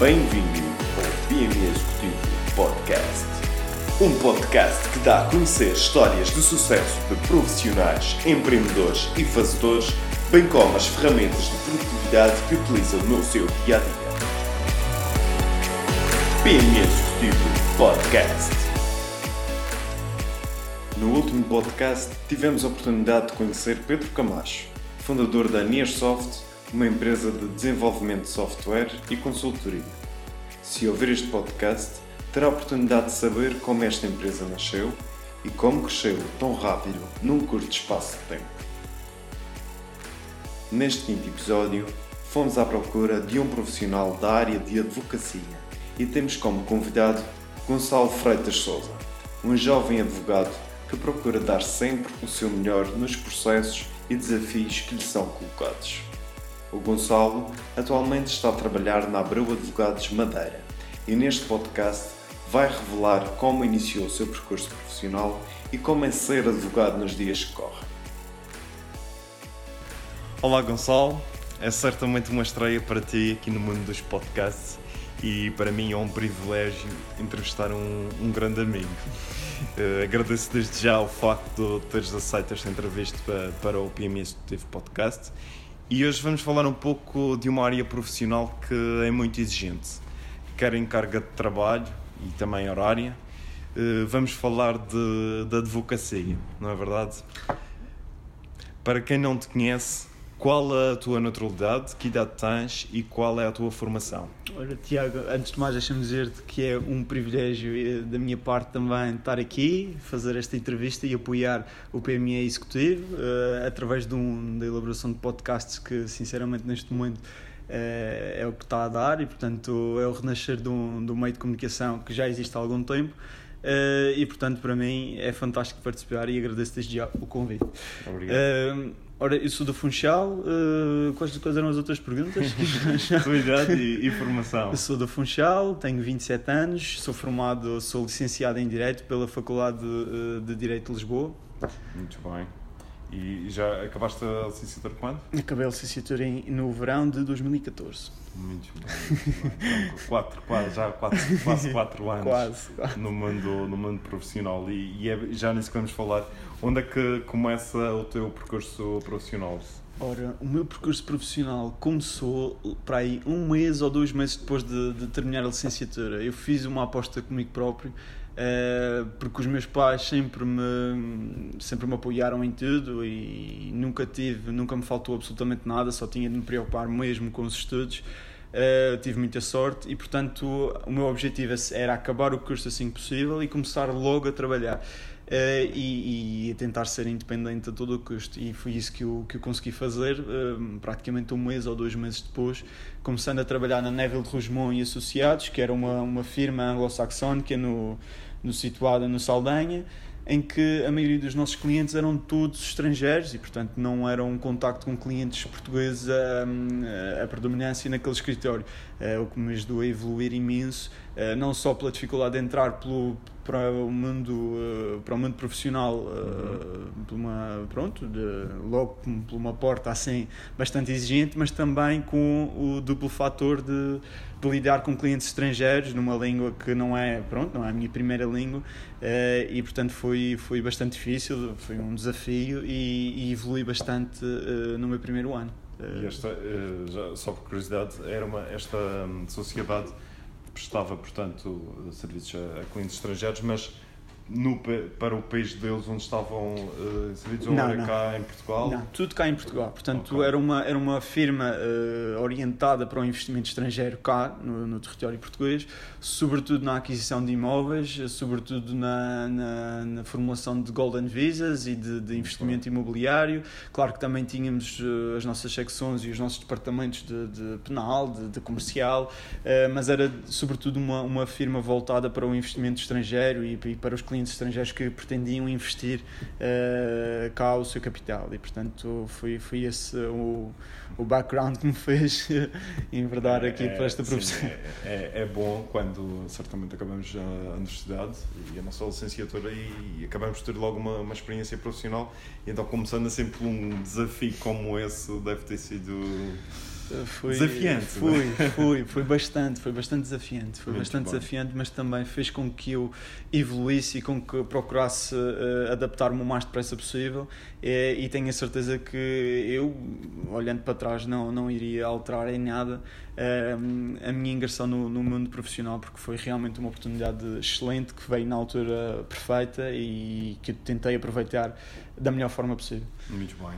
Bem-vindo ao PME Executivo Podcast. Um podcast que dá a conhecer histórias de sucesso de profissionais, empreendedores e fazedores, bem como as ferramentas de produtividade que utilizam no seu dia a dia. PME Executivo Podcast. No último podcast, tivemos a oportunidade de conhecer Pedro Camacho, fundador da Nearsoft, uma empresa de desenvolvimento de software e consultoria. Se ouvir este podcast, terá a oportunidade de saber como esta empresa nasceu e como cresceu tão rápido num curto espaço de tempo. Neste quinto episódio, fomos à procura de um profissional da área de advocacia e temos como convidado Gonçalo Freitas Souza, um jovem advogado que procura dar sempre o seu melhor nos processos e desafios que lhe são colocados. O Gonçalo atualmente está a trabalhar na Abreu Advogados Madeira e neste podcast vai revelar como iniciou o seu percurso profissional e como é ser advogado nos dias que correm. Olá Gonçalo, é certamente uma estreia para ti aqui no mundo dos podcasts e para mim é um privilégio entrevistar um, um grande amigo. Uh, agradeço desde já o facto de teres aceito esta entrevista para, para o Executivo Podcast e hoje vamos falar um pouco de uma área profissional que é muito exigente, quer em carga de trabalho e também horária. Uh, vamos falar de, de advocacia, não é verdade? Para quem não te conhece, qual a tua naturalidade, que idade tens e qual é a tua formação? Olha, Tiago, antes de mais deixa-me dizer-te que é um privilégio eh, da minha parte também estar aqui, fazer esta entrevista e apoiar o PME Executivo uh, através de um, da elaboração de podcasts que, sinceramente, neste momento uh, é o que está a dar e, portanto, é o renascer de um, de um meio de comunicação que já existe há algum tempo. Uh, e portanto para mim é fantástico participar e agradeço desde já o convite. Obrigado. Ora, eu sou do Funchal. Uh, quais, quais eram as outras perguntas? Tua idade e, e, formação? Eu sou do Funchal, tenho 27 anos, sou formado, sou licenciado em Direito pela Faculdade de, de Direito de Lisboa. Muito bem. E já acabaste a licenciatura quando? Acabei a licenciatura em, no verão de 2014. Muito bem. Quatro, quase, já quatro, quase quatro anos quase, No, mundo, no mundo profissional. E, e é, já nisso que vamos falar. Onde é que começa o teu percurso profissional? Ora, o meu percurso profissional começou para aí um mês ou dois meses depois de, de terminar a licenciatura. Eu fiz uma aposta comigo próprio porque os meus pais sempre me sempre me apoiaram em tudo e nunca tive nunca me faltou absolutamente nada só tinha de me preocupar mesmo com os estudos. Uh, tive muita sorte e portanto o meu objetivo era acabar o curso assim que possível e começar logo a trabalhar e, e, a tentar ser independente a todo o custo. E foi isso que eu, que eu consegui fazer praticamente um mês ou dois meses depois começando a trabalhar na Neville Rosemont e Associados que era uma, uma firma anglo-saxónica no no, situada no Saldanha, em que a maioria dos nossos clientes eram todos estrangeiros e, portanto, não era um contacto com clientes portugueses a, a, predominância naquele escritório, uh, o que me ajudou a evoluir imenso, não só pela dificuldade de entrar pelo, para o mundo uh, para o mundo profissional uhum. por uma pronto de, logo por uma porta assim bastante exigente mas também com o duplo fator de de lidar com clientes estrangeiros numa língua que não é, pronto, não é a minha primeira língua e portanto foi, foi bastante difícil, foi um desafio e, e evolui bastante no meu primeiro ano. E esta, já, só por curiosidade, era uma, esta um, sociedade prestava, portanto, serviços a, a clientes estrangeiros, mas no, para o país deles onde estavam uh, inseridos ou era cá em Portugal? Não, tudo cá em Portugal. Portanto, okay. era, uma, era uma firma uh, orientada para o investimento estrangeiro cá, no, no, território português, sobretudo na aquisição de imóveis, sobretudo na, na, na formulação de golden visas e de, de investimento okay. imobiliário. Claro que também tínhamos uh, as nossas secções e os nossos departamentos de, de penal, de, de comercial, mas era sobretudo uma, uma firma voltada para o investimento estrangeiro e, e para os clientes clientes estrangeiros que pretendiam investir uh, cá o seu capital e portanto foi, foi esse o, o background que me fez enverdar aqui é, para esta profissão. Sim, é, é, é, bom quando certamente acabamos a universidade e a nossa licenciatura e, e acabamos de ter logo uma, uma experiência profissional e então começando sempre um desafio como esse deve ter sido Foi, Desafiante, Foi, não é? foi, foi bastante, foi bastante desafiante. Foi Muito bastante bom. desafiante, mas também fez com que eu evoluísse e com que procurasse eh, adaptar-me o mais depressa possível. Eh, e tenho a certeza que eu, olhando para trás, não, não iria alterar em nada eh, a minha ingressão no, no mundo profissional, porque foi realmente uma oportunidade excelente que veio na altura perfeita e que eu tentei aproveitar da melhor forma possível. Muito bem.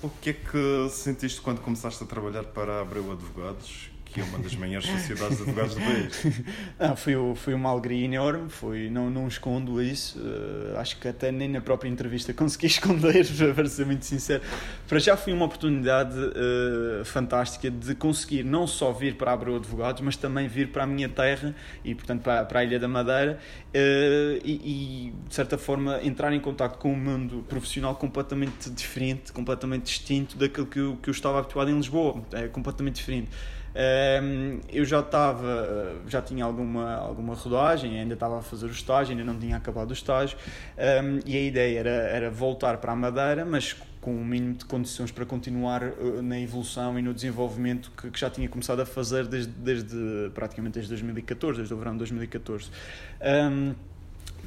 O que é que sentiste quando começaste a trabalhar para a Abreu Advogados, que é uma das maiores sociedades de advogados do país? Não, foi, foi uma alegria enorme, foi, não, não escondo isso, eh, acho que até nem na própria entrevista consegui esconder, para ser muito sincero. Para já foi uma oportunidade eh, fantástica de conseguir não só vir para Abreu Advogados, mas também vir para a minha terra e, portanto, para, para a Ilha da Madeira eh, e, e, de certa forma, entrar em contato com um mundo profissional completamente diferente, completamente distinto daquilo que eu, que eu estava habituado em Lisboa, é completamente diferente. Um, eu já estava, já tinha alguma, alguma rodagem, ainda estava a fazer o estágio, ainda não tinha acabado o estágio, um, e a ideia era, era voltar para a Madeira, mas com o mínimo de condições para continuar uh, na evolução e no desenvolvimento que, que já tinha começado a fazer desde, desde praticamente desde 2014, desde o verão de 2014. Um,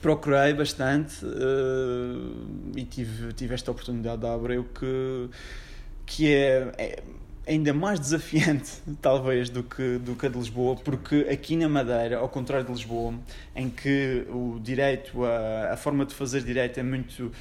procurei bastante uh, e tive, tive esta oportunidade da Abreu que, que é, é ainda mais desafiante, talvez, do que, do que a de Lisboa, porque aqui na Madeira, ao contrário de Lisboa, em que o direito, a, a forma de fazer direito é muito. Uh,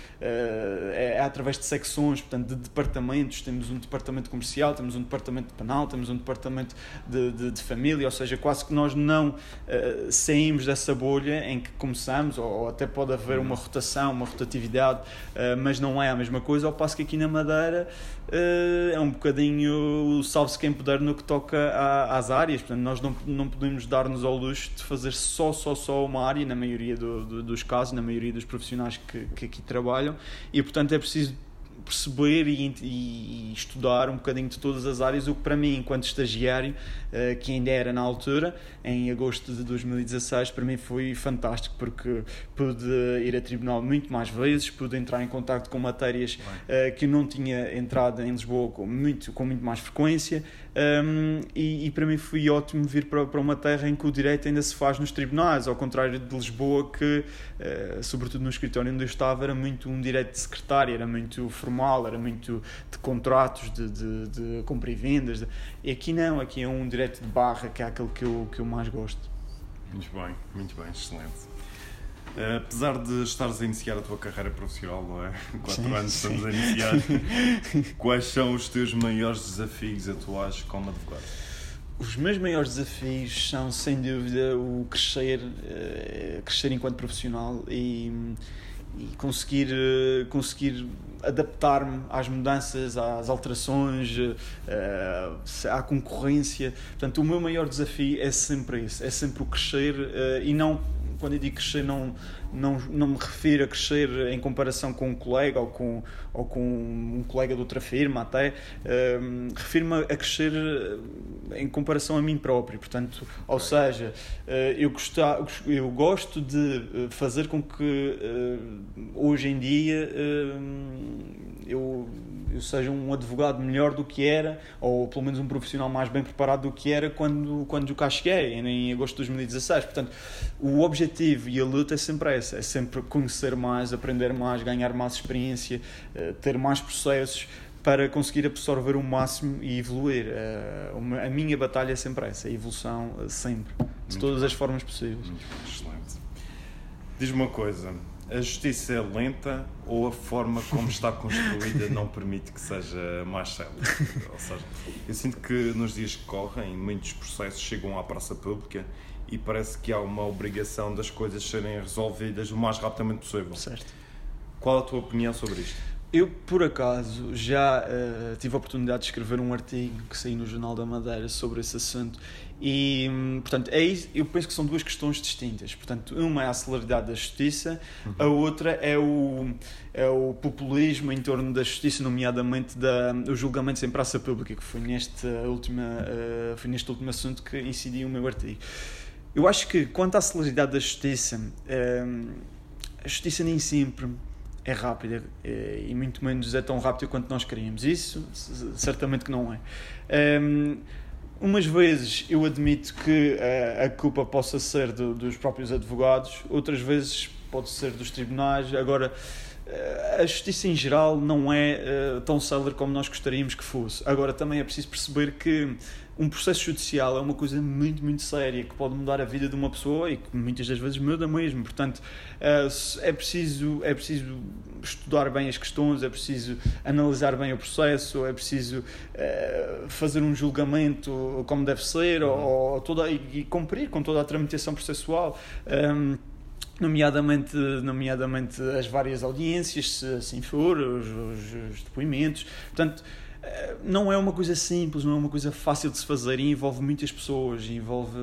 é, é, através de secções, portanto, de departamentos. Temos um departamento comercial, temos um departamento penal, temos um departamento de, de, de família, ou seja, quase que nós não uh, saímos dessa bolha em que começamos, ou, ou até pode haver uma rotação, uma rotatividade, uh, mas não é a mesma coisa, ao passo que aqui na Madeira é um bocadinho salve-se quem puder no que toca às áreas. Portanto, nós não, não podemos dar-nos ao luxo de fazer só, só, só uma área, na maioria do, do, dos casos, na maioria dos profissionais que, que aqui trabalham, e portanto é preciso perceber e, e, estudar um bocadinho de todas as áreas, o que para mim, enquanto estagiário, uh, que ainda era na altura, em agosto de 2016, para mim foi fantástico, porque pude ir a tribunal muito mais vezes, pude entrar em contato com matérias uh, que não tinha entrado em Lisboa com muito, com muito mais frequência, um, e, e, para mim foi ótimo vir para, para uma terra em que o direito ainda se faz nos tribunais, ao contrário de Lisboa, que, uh, sobretudo no escritório onde eu estava, era muito um direito de secretária, era muito formal, era muito de contratos, de, de, de compra e vendas. De... E aqui não, aqui é um direito de barra, que é aquele que eu, que eu mais gosto. Muito bem, muito bem, excelente. Uh, apesar de estares a iniciar a tua carreira profissional, não é? Quatro sim, anos sim. estamos a iniciar. Quais são os teus maiores desafios atuais como advogado? Os meus maiores desafios são, sem dúvida, o crescer, uh, crescer enquanto profissional e, e conseguir, uh, conseguir adaptar-me às mudanças, às alterações, à concorrência. Portanto, o meu maior desafio é sempre esse, é sempre o crescer e não quando eu digo crescer, não, não, não me refiro a crescer em comparação com um colega ou com, ou com um colega de outra firma, até. Uh, refiro-me a crescer em comparação a mim próprio. Portanto, ou seja, uh, eu, gostar, eu gosto de fazer com que hoje em dia eu eu seja um advogado melhor do que era, ou pelo menos um profissional mais bem preparado do que era quando, quando eu cá cheguei, em agosto de 2016. Portanto, o objetivo e a luta é sempre essa: é sempre conhecer mais, aprender mais, ganhar mais experiência, ter mais processos para conseguir absorver o máximo e evoluir. A minha batalha é sempre essa, a evolução sempre, de Muito todas bem. as formas possíveis. Muito excelente. Diz-me uma coisa, a justiça é lenta ou a forma como está construída não permite que seja mais célebre? Ou seja, eu sinto que nos dias que correm, muitos processos chegam à praça pública e parece que há uma obrigação das coisas serem resolvidas o mais rapidamente possível. Certo. Qual a tua opinião sobre isto? Eu, por acaso, já uh, tive a oportunidade de escrever um artigo que saiu no Jornal da Madeira sobre esse assunto e, portanto, é isso, eu penso que são duas questões distintas. Portanto, uma é a celeridade da justiça, uhum. a outra é o, é o populismo em torno da justiça, nomeadamente da, os julgamentos em praça pública, que foi, neste, última, uh, foi neste último assunto que incidi o meu artigo. Eu acho que, quanto à celeridade da justiça, uh, a justiça nem sempre é rápida é, e muito menos é tão rápida quanto nós queríamos. Isso certamente que não é. Um, umas vezes eu admito que a, a culpa possa ser do, dos próprios advogados, outras vezes pode ser dos tribunais. Agora, a justiça em geral não é tão célere como nós gostaríamos que fosse. Agora, também é preciso perceber que um processo judicial é uma coisa muito, muito séria que pode mudar a vida de uma pessoa e que muitas das vezes muda mesmo. Portanto, uh, é preciso, é preciso estudar bem as questões, é preciso analisar bem o processo, é preciso uh, fazer um julgamento como deve ser ou, ou toda, e, e, cumprir com toda a tramitação processual. Um, nomeadamente, nomeadamente as várias audiências, se assim for, os, os, os depoimentos. Portanto, não é uma coisa simples, não é uma coisa fácil de se fazer e envolve muitas pessoas, envolve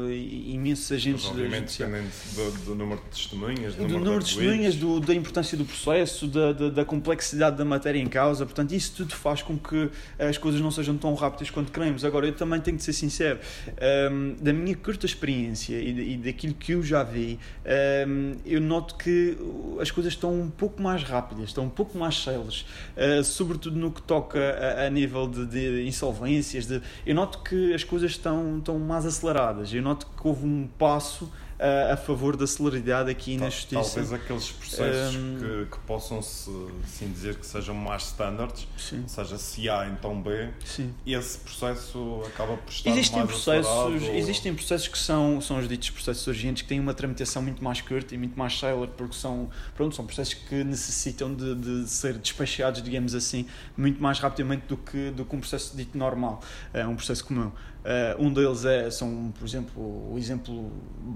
imensos agentes. Obviamente, dependente do, do, número de testemunhas, do, do número, número de testemunhas, do, da importância do processo, da, da, da, complexidade da matéria em causa. Portanto, isso tudo faz com que as coisas não sejam tão rápidas quanto queremos. Agora, eu também tenho de ser sincero, um, da minha curta experiência e, e, daquilo que eu já vi, um, eu noto que as coisas estão um pouco mais rápidas, estão um pouco mais céleres, uh, sobretudo no que toca a, a nível nível de, de, insolvências. De, eu noto que as coisas estão, estão mais aceleradas. Eu noto que houve um passo a, a favor da celeridade aqui Tal, na justiça. Talvez aqueles processos um, que, que, possam se assim dizer que sejam mais standards, sim. ou seja, se A então B, sim. esse processo acaba por estar existem mais processos. Existem processos que são, são os ditos processos urgentes que têm uma tramitação muito mais curta e muito mais célere porque são, pronto, são processos que necessitam de, de ser despachados, digamos assim, muito mais rapidamente do que, do que um processo dito normal, é um processo comum. Uh, um deles é, são, por exemplo, o exemplo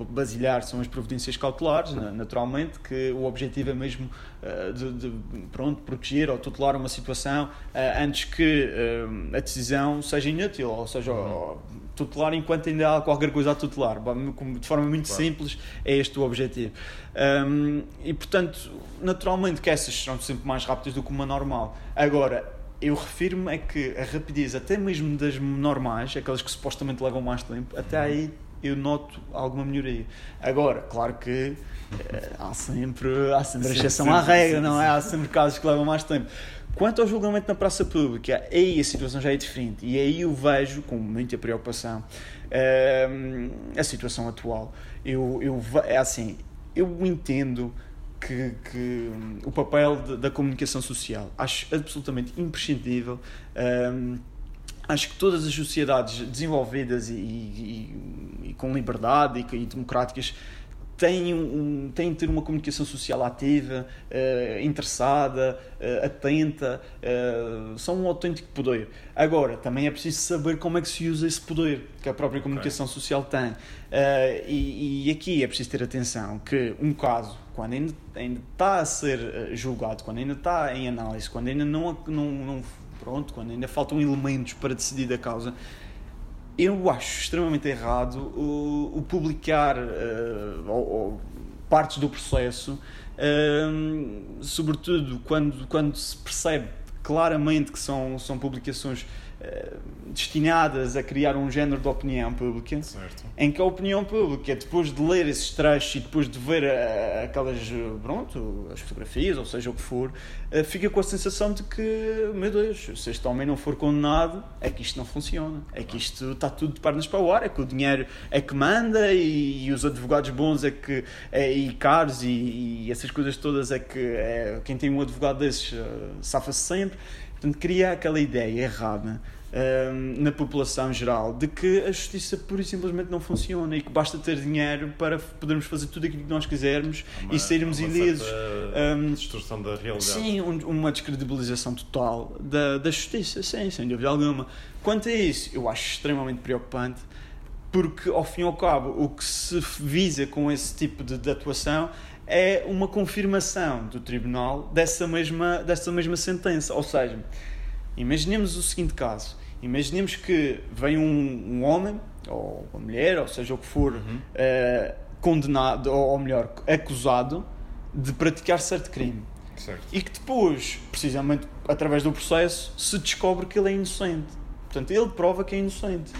basilar são as providências cautelares, naturalmente, que o objetivo é mesmo uh, de, de, pronto, proteger ou tutelar uma situação uh, antes que a decisão seja inútil, ou seja, uhum. tutelar enquanto ainda há qualquer coisa a tutelar. De forma muito claro. simples, é este o objetivo. Um, e, portanto, naturalmente que essas serão sempre mais rápidas do que uma normal. Agora, eu refiro-me a que a rapidez, até mesmo das normais, aquelas que supostamente levam mais tempo, até uhum. aí eu noto alguma melhoria. Agora, claro que uh, há sempre, há sempre exceção à regra, sim, não é? Há sempre casos que levam mais tempo. Quanto ao julgamento na praça pública, aí a situação já é diferente e aí eu vejo com muita preocupação uh, a situação atual. Eu, eu, é assim, eu entendo que, que o papel de, da comunicação social. Acho absolutamente imprescindível. Um, acho que todas as sociedades desenvolvidas e, e, e com liberdade e, e democráticas têm, um, têm de ter uma comunicação social ativa, uh, interessada, uh, atenta, uh, são um autêntico poder. Agora, também é preciso saber como é que se usa esse poder que a própria comunicação okay. social tem. E, e, aqui é preciso ter atenção que um caso, quando ainda, ainda está a ser julgado, quando ainda está em análise, quando ainda não, não, não pronto, quando ainda faltam elementos para decidir a causa, eu acho extremamente errado o, o publicar uh, ou, ou partes do processo, uh, sobretudo quando, quando se percebe claramente que são, são publicações destinadas a criar um género de opinião pública, certo. em que a opinião pública, depois de ler esses trechos e depois de ver uh, aquelas, pronto, as fotografias, ou seja o que for, uh, fica com a sensação de que, meu Deus, se este homem não for condenado, é que isto não funciona, é que isto está tudo de pernas para o ar, é que o dinheiro é que manda e, e os advogados bons é que, é, e caros e, e, essas coisas todas é que é, quem tem um advogado desses safa-se sempre. Portanto, cria aquela ideia errada na população geral de que a justiça pura e simplesmente não funciona e que basta ter dinheiro para podermos fazer tudo aquilo que nós quisermos uma, e sairmos ilesos. Um, destruição da realidade. Sim, um, uma descredibilização total da, da justiça, sim, sem dúvida alguma. Quanto a isso, eu acho extremamente preocupante porque, ao fim e ao cabo, o que se visa com esse tipo de, de atuação é uma confirmação do tribunal dessa mesma, dessa mesma sentença. Ou seja, imaginemos o seguinte caso: Imaginemos que vem um, um, homem, ou uma mulher, ou seja o que for, uhum. uh, condenado, ou, ou melhor, acusado de praticar certo crime. Certo. E que depois, precisamente através do processo, se descobre que ele é inocente. Portanto, ele prova que é inocente.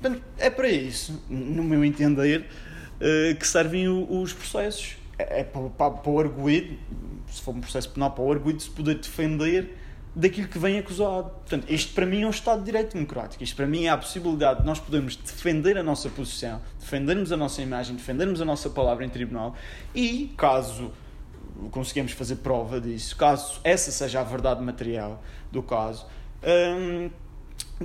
Portanto, é para isso, no meu entender, uh, que servem os processos. É, é para, para, para o arguído, se for um processo penal, para o arguído se poder defender daquilo que vem acusado. Portanto, isto para mim é um Estado de Direito Democrático. Isto para mim é a possibilidade de nós podermos defender a nossa posição, defendermos a nossa imagem, defendermos a nossa palavra em tribunal e, caso conseguimos fazer prova disso, caso essa seja a verdade material do caso, hum,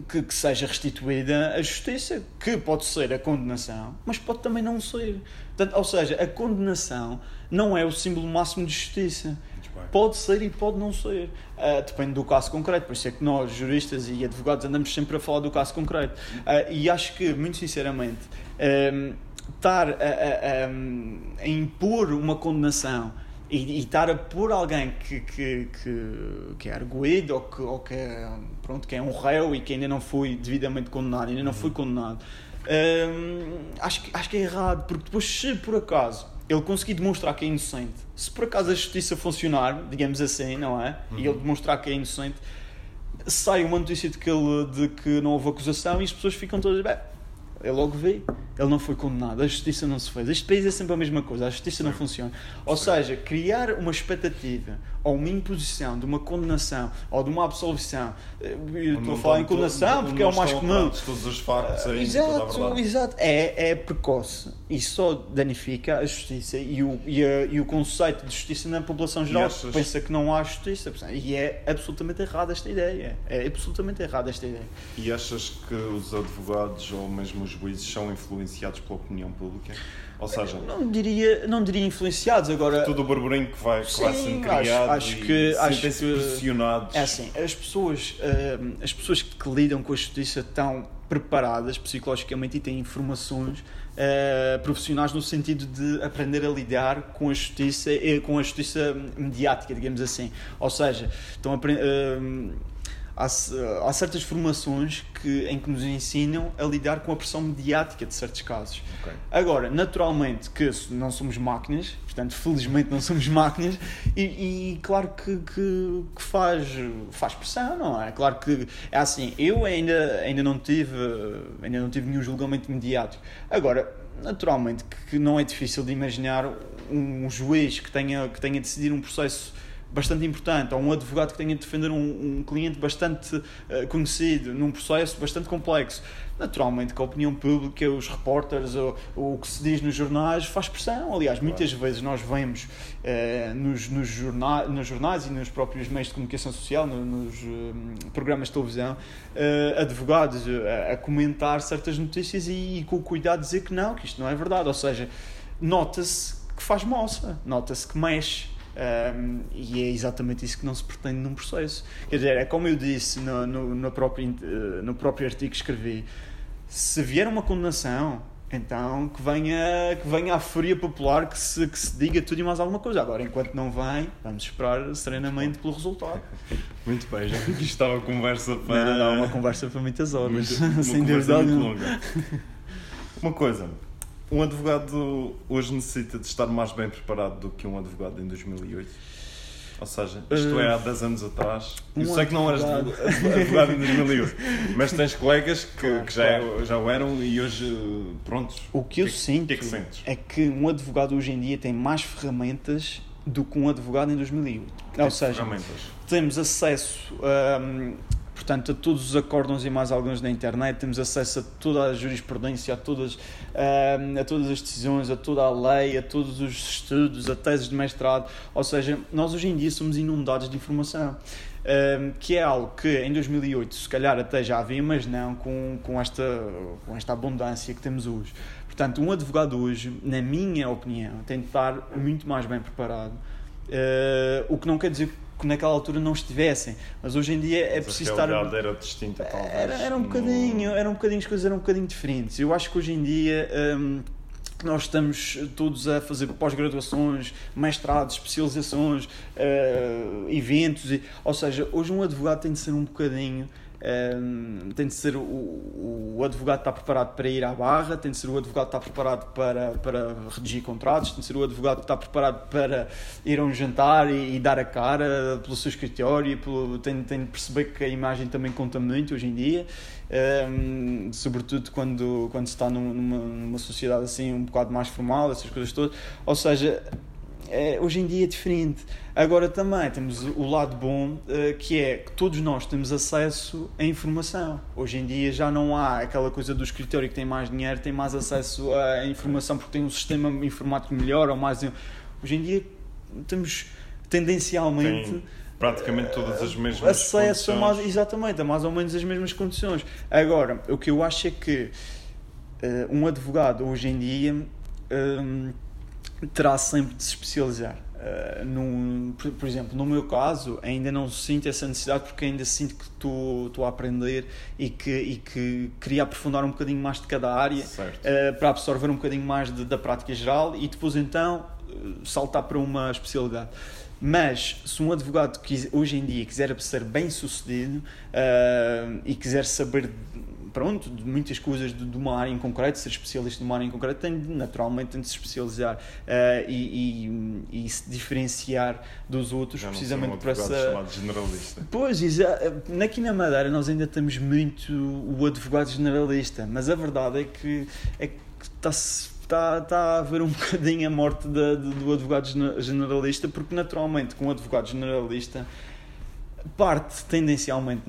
que, que, seja restituída a justiça, que pode ser a condenação, mas pode também não ser. Portanto, ou seja, a condenação não é o símbolo máximo de justiça. Pode ser e pode não ser. Uh, depende do caso concreto. Por isso é que nós, juristas e advogados, andamos sempre a falar do caso concreto. Uh, e acho que, muito sinceramente, um, estar a, a, a, a impor uma condenação e, e estar a pôr alguém que, que, que, que é arguído ou que, ou que, é, pronto, que é um réu e que ainda não foi devidamente condenado, ainda não foi uhum. condenado, hum, acho, acho que é errado, porque depois, se por acaso ele conseguir demonstrar que é inocente, se por acaso a justiça funcionar, digamos assim, não é? Uhum. E ele demonstrar que é inocente, sai uma notícia de que, ele, de que não houve acusação e as pessoas ficam todas, bem, ele logo vê, ele não foi condenado, a justiça não se fez. Este país é sempre a mesma coisa, a justiça não funciona. Ou seja, criar uma expectativa ou uma imposição de uma condenação ou de uma absolvição. Eh, eu estou a falar em condenação porque é o mais comum. Todos os factos aí, exato, exato. É, é precoce e só danifica a justiça e o, e, a, e o conceito de justiça na população geral achas... pensa que não há justiça. E é absolutamente errada esta ideia. É absolutamente errada esta ideia. E achas que os advogados ou mesmo os juízes são influenciados pela opinião pública? Ou seja, não diria, não diria influenciados agora. Todo o burburinho que vai, que sendo criado acho, acho que acho que pressionados. É assim, as pessoas, uh, as pessoas que lidam com a justiça estão preparadas psicologicamente e têm informações uh, profissionais no sentido de aprender a lidar com a justiça com a justiça mediática, digamos assim. Ou seja, estão a uh, há, há certas formações que, em que nos ensinam a lidar com a pressão mediática de certos casos. Okay. Agora, naturalmente que não somos máquinas, portanto, felizmente não somos máquinas, e, e claro que, que, que, faz, faz pressão, não é? Claro que é assim, eu ainda, ainda, não tive, ainda não tive nenhum julgamento mediático. Agora, naturalmente que não é difícil de imaginar um juiz que tenha, que tenha decidido um processo bastante importante, ou um advogado que tenha de defender um, um cliente bastante uh, conhecido, num processo bastante complexo. Naturalmente que a opinião pública, os repórteres, o, o que se diz nos jornais faz pressão. Aliás, muitas vezes nós vemos uh, nos, nos, jornais, nos jornais e nos próprios meios de comunicação social, no, nos uh, programas de televisão, advogados a comentar certas notícias e, e com cuidado dizer que não, que isto não é verdade. Ou seja, nota-se que faz moça, nota-se que mexe. Um, e é exatamente isso que não se pretende num processo. Quer dizer, é como eu disse no, no, no, próprio, eh, no próprio artigo que escrevi: se vier uma condenação, então que venha, que venha a fúria popular, que se, que se diga tudo e mais alguma coisa. Agora, enquanto não vem, vamos esperar serenamente pelo resultado. Muito bem, já que isto estava conversa para. Não, não, uma conversa para muitas horas, muito, sem dúvida alguma. Uma coisa, um advogado hoje necessita de estar mais bem preparado do que um advogado em 2008? Ou seja, isto é há 10 anos atrás. Um eu sei que não eras advogado em 2008, mas tens colegas que, claro, que já, claro. já o eram e hoje, prontos. O que eu que, sinto que é, que é que um advogado hoje em dia tem mais ferramentas do que um advogado em 2008. Ou seja, temos acesso a portanto, a todos os acórdãos e mais alguns na internet, temos acesso a toda a jurisprudência, a todas, a todas as decisões, a toda a lei, a todos os estudos, a teses de mestrado, ou seja, nós hoje em dia somos inundados de informação. que é algo que em 2008 se calhar até já havia, mas não com, com, esta, com esta abundância que temos hoje. Portanto, um advogado hoje, na minha opinião, tem de estar muito mais bem preparado. Uh, o que não quer dizer que naquela altura não estivessem. Mas hoje em dia é Mas preciso estar. era distinta, talvez. Era, era, um bocadinho, era um bocadinho, as coisas eram um bocadinho diferentes. Eu acho que hoje em dia. Hum, nós estamos todos a fazer pós-graduações, mestrados, especializações, uh, eventos, e, ou seja, hoje um advogado tem de ser um bocadinho tem de ser o, o, advogado está preparado para ir à barra, tem de ser o advogado está preparado para, para redigir contratos, tem de ser o advogado que está preparado para ir a um jantar e, e dar a cara pelo seu escritório, pelo, tem, tem de perceber que a imagem também conta muito hoje em dia, um, sobretudo quando, quando se está numa, numa sociedade assim um bocado mais formal, essas coisas todas. Ou seja, é, hoje em dia é diferente. Agora também temos o lado bom, uh, que é que todos nós temos acesso à informação. Hoje em dia já não há aquela coisa do escritório que tem mais dinheiro, tem mais acesso à informação porque tem um sistema informático melhor ou mais. Hoje em dia temos tendencialmente. Tem praticamente todas as mesmas acesso a mais, exatamente a mais ou menos as mesmas condições agora o que eu acho é que uh, um advogado hoje em dia um, terá sempre de se especializar. Uh, num, por, por, exemplo, no meu caso, ainda não sinto essa necessidade porque ainda sinto que estou a aprender e que, e que queria aprofundar um bocadinho mais de cada área uh, para absorver um bocadinho mais de, da prática geral e depois então uh, saltar para uma especialidade. Mas se um advogado que hoje em dia quiser ser bem sucedido e quiser saber pronto, de muitas coisas de, de, uma área em concreto, ser especialista numa área em concreto, tem naturalmente tem de se especializar uh, e, e, e, se diferenciar dos outros, Já precisamente por essa. chamado generalista. Pois, aqui na Madeira nós ainda temos muito o advogado generalista, mas a verdade é que é está-se está, está a haver um bocadinho a morte da, do advogado generalista, porque naturalmente com o advogado generalista parte tendencialmente,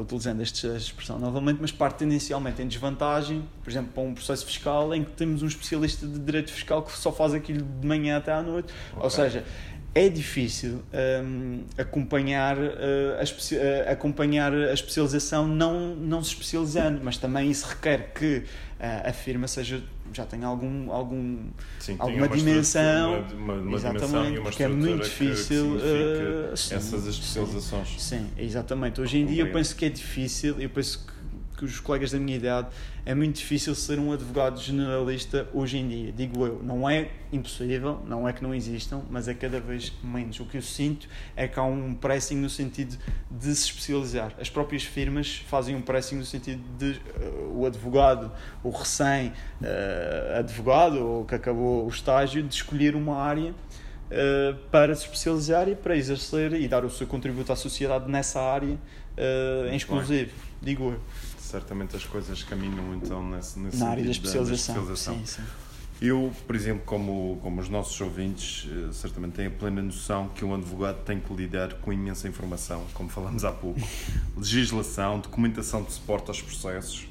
utilizando esta expressão novamente, mas parte tendencialmente em desvantagem, por exemplo, para um processo fiscal em que temos um especialista de direito fiscal que só faz aquilo de manhã até à noite. Okay. Ou seja, é difícil um, acompanhar, uh, a uh, acompanhar a especialização não, não se especializando, mas também isso requer que uh, a firma seja já tenha algum, algum, sim, alguma dimensão. Uma, uma, exatamente, dimensão e uma porque é muito difícil uh, essas especializações. Sim, sim, exatamente. Hoje em dia eu penso que é difícil, eu penso que que os colegas da minha idade, é muito difícil ser um advogado generalista hoje em dia. Digo eu, não é impossível, não é que não existam, mas é cada vez menos. O que eu sinto é que há um pressing no sentido de se especializar. As próprias firmas fazem um pressing no sentido de uh, o advogado, o recém-advogado, uh, ou que acabou o estágio, de escolher uma área uh, para se especializar e para exercer e dar o seu contributo à sociedade nessa área uh, em exclusivo, digo eu certamente as coisas caminham então nesse, nesse na área da especialização. Da especialização. Sim, sim. Eu, por exemplo, como, como os nossos ouvintes, eh, certamente têm a plena noção que um advogado tem que lidar com imensa informação, como falamos há pouco, legislação, documentação de suporte aos processos,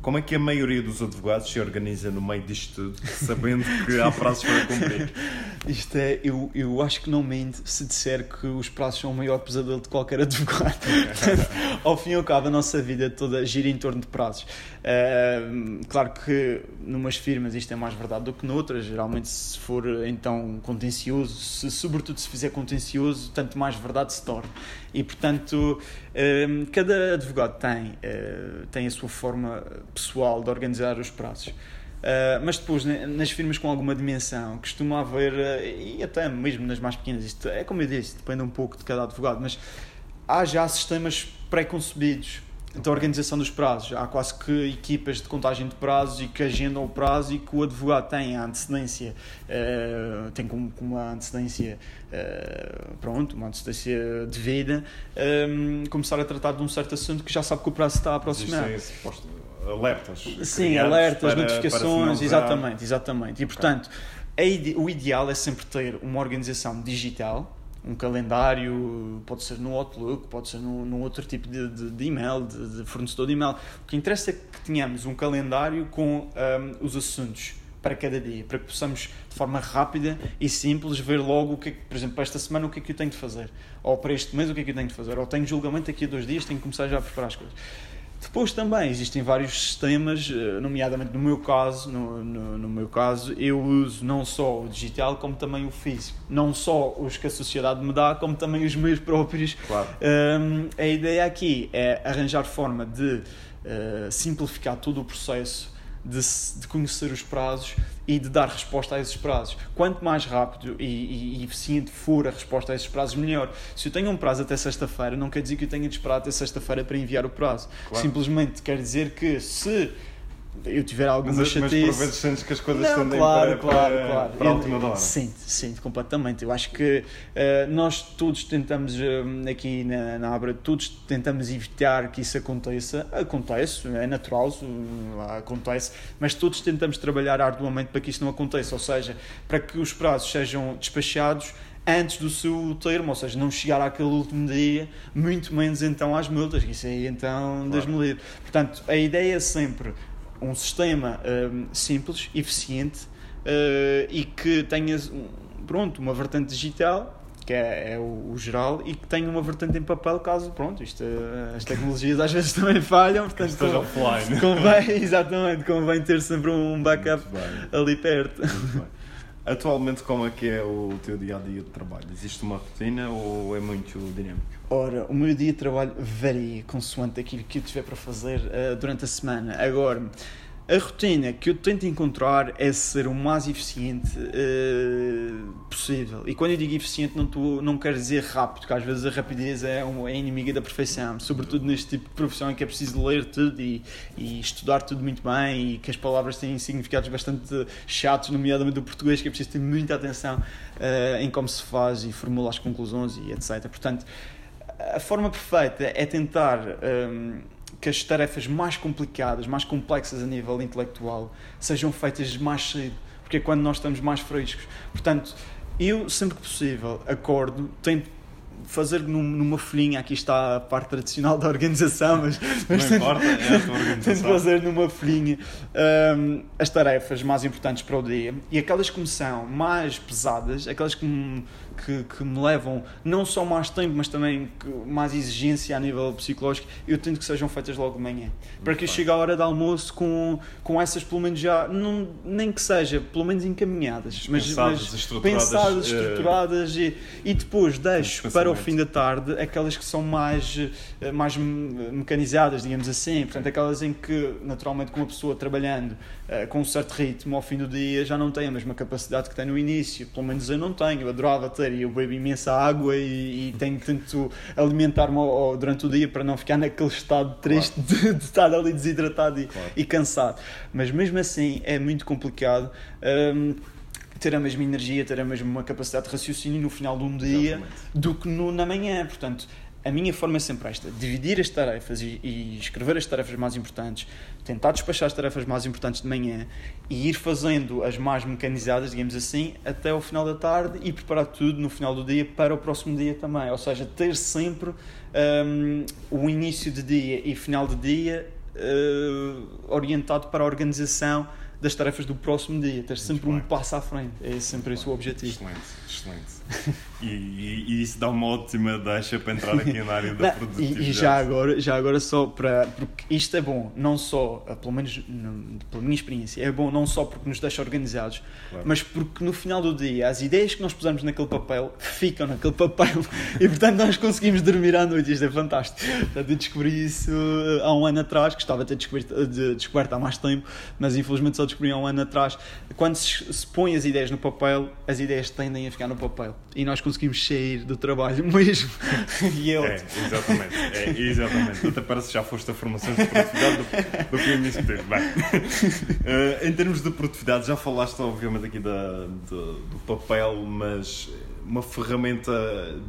como é que a maioria dos advogados se organiza no meio disto tudo, sabendo que há prazos para cumprir? Isto é, eu, eu acho que não mente se disser que os prazos são o maior pesadelo de qualquer advogado. ao fim e ao cabo, a nossa vida toda gira em torno de prazos. Uh, claro que numas firmas isto é mais verdade do que noutras. Geralmente, se for então contencioso, se, sobretudo se fizer contencioso, tanto mais verdade se torna. E portanto, uh, cada advogado tem, uh, tem a sua forma pessoal de organizar os prazos. Uh, mas depois, nas firmas com alguma dimensão, costuma haver, uh, e até mesmo nas mais pequenas, isto é como eu disse, depende um pouco de cada advogado, mas há já sistemas pré-concebidos da organização dos prazos. Há quase que equipas de contagem de prazos e que agendam o prazo e que o advogado tem a antecedência, uh, tem como, como antecedência, pronto, uma antecedência devida, um, começar a tratar de um certo assunto que já sabe que o prazo está a aproximar. Isso alertas. Sim, alertas, para, notificações, para exatamente, exatamente. E portanto, okay. o ideal é sempre ter uma organização digital, um calendário, pode ser no Outlook, pode ser num, outro tipo de, de, de e-mail, de, de, fornecedor de e-mail. O que interessa é que tenhamos um calendário com um, os assuntos para cada dia, para que possamos de forma rápida e simples ver logo o que, é que por exemplo, para esta semana o que é que eu tenho de fazer, ou para este mês o que é que eu tenho de fazer, ou tenho julgamento daqui a dois dias, tenho que começar já a preparar as coisas. Depois também existem vários sistemas, eh, nomeadamente no meu caso, no, no, no, meu caso, eu uso não só o digital como também o físico. Não só os que a sociedade me dá, como também os meus próprios. Claro. Um, a ideia aqui é arranjar forma de uh, simplificar todo o processo de, de, conhecer os prazos e de dar resposta a esses prazos. Quanto mais rápido e, e, e, eficiente for a resposta a esses prazos, melhor. Se eu tenho um prazo até sexta-feira, não quer dizer que eu tenha de esperar até sexta-feira para enviar o prazo. Claro. Simplesmente quer dizer que se eu tiver alguma Mas, mas chatice. por vezes sentes que as coisas Não, tendem claro, para, claro, para, claro. para a última hora. Sinto, sinto completamente. Eu acho que eh, nós todos tentamos, eh, aqui na, na Abra, todos tentamos evitar que isso aconteça. Acontece, é natural, eh, acontece, mas todos tentamos trabalhar arduamente para que isso não aconteça, ou seja, para que os prazos sejam despachados antes do seu termo, ou seja, não chegar àquele último dia, muito menos então às multas, isso aí então Claro. Livre. Portanto, a ideia é sempre um sistema hum, simples, eficiente eh, e que tenha um- pronto, uma vertente digital que é, é o, o geral e que tenha uma vertente em papel caso pronto, isto, eh, as tecnologias às vezes também falham, portanto Esteja offline. convém, exatamente, convém ter sempre um backup ali perto. Atualmente, como é que é o teu dia a dia de trabalho? Existe uma rotina ou é muito dinâmico? Ora, o meu dia de trabalho varia consoante aquilo que eu tiver para fazer eh, durante a semana. Agora, a rotina que eu tento encontrar é ser o mais eficiente eh, possível. E quando eu digo eficiente, não, tô, não quero dizer rápido, porque às vezes a rapidez é, um, é inimiga da perfeição, sobretudo neste tipo de profissão em que é preciso ler tudo e, e estudar tudo muito bem e que as palavras têm significados bastante chatos, nomeadamente o português, que é preciso ter muita atenção eh, em como se faz e formula as conclusões e etc. Portanto, a forma perfeita é tentar hum, que as tarefas mais complicadas, mais complexas a nível intelectual, sejam feitas mais cedo, porque é quando nós estamos mais frescos. Portanto, eu, sempre que possível, acordo, tento fazer num- numa folhinha, aqui está a parte tradicional da organização, mas, mas tento- importa, é a tua Tento fazer numa folhinha hum, as tarefas mais importantes para o dia e aquelas que me são mais pesadas, aquelas que me, que, que me levam não só mais tempo, mas também mais exigência a nível psicológico, eu tento que sejam feitas logo de manhã. Para que eu chegue à hora de almoço com, com essas, pelo menos já, não, nem que seja, pelo menos encaminhadas, mas, Pensadas, mas estruturadas, pensadas, eh, estruturadas e, e depois deixo para o fim da tarde aquelas que são mais, eh, mais me- mecanizadas, digamos assim, portanto, aquelas em que, naturalmente, com uma pessoa trabalhando eh, com um certo ritmo ao fim do dia já não tem a mesma capacidade que tem no início, pelo menos eu não tenho, eu adorava ter e eu bebo imensa água e, e tenho que tento alimentar-me durante o dia para não ficar naquele estado triste de, de estar ali desidratado e, Claro. e cansado, mas mesmo assim é muito complicado. hum, ter a mesma energia, ter a mesma capacidade de raciocínio no final de um dia Exatamente. do que no, na manhã. Portanto, a minha forma é sempre esta: dividir as tarefas e, e escrever as tarefas mais importantes, tentar despachar as tarefas mais importantes de manhã e ir fazendo as mais mecanizadas, digamos assim, até ao final da tarde e preparar tudo no final do dia para o próximo dia também. Ou seja, ter sempre hum, o início de dia e final de dia eh, orientado para a organização das tarefas do próximo dia, ter sempre um bem. passo à frente. É sempre esse o objetivo. Excelente, excelente. E, e- e isso dá uma ótima deixa para entrar aqui na área da produtividade. e, e já agora, já agora só para porque isto é bom, não só, eh, pelo menos no- pela minha experiência, é bom não só porque nos deixa organizados, Claro. mas porque no final do dia as ideias que nós pusemos naquele papel ficam naquele papel e portanto nós conseguimos dormir à noite. Isto é fantástico. Portanto, eu descobri isso eh, há um ano atrás, gostava de ter descoberto, de, descoberto há mais tempo, mas infelizmente só descobri há um ano atrás. Quando se, se põe as ideias no papel, as ideias tendem a ficar no papel e nós conseguimos sair do trabalho mesmo. e é É, exatamente, é, exatamente. Até parece que já foste a formação produtividade do, do. Bem, eh, em termos de produtividade, já falaste obviamente aqui da, do, do papel, mas uma ferramenta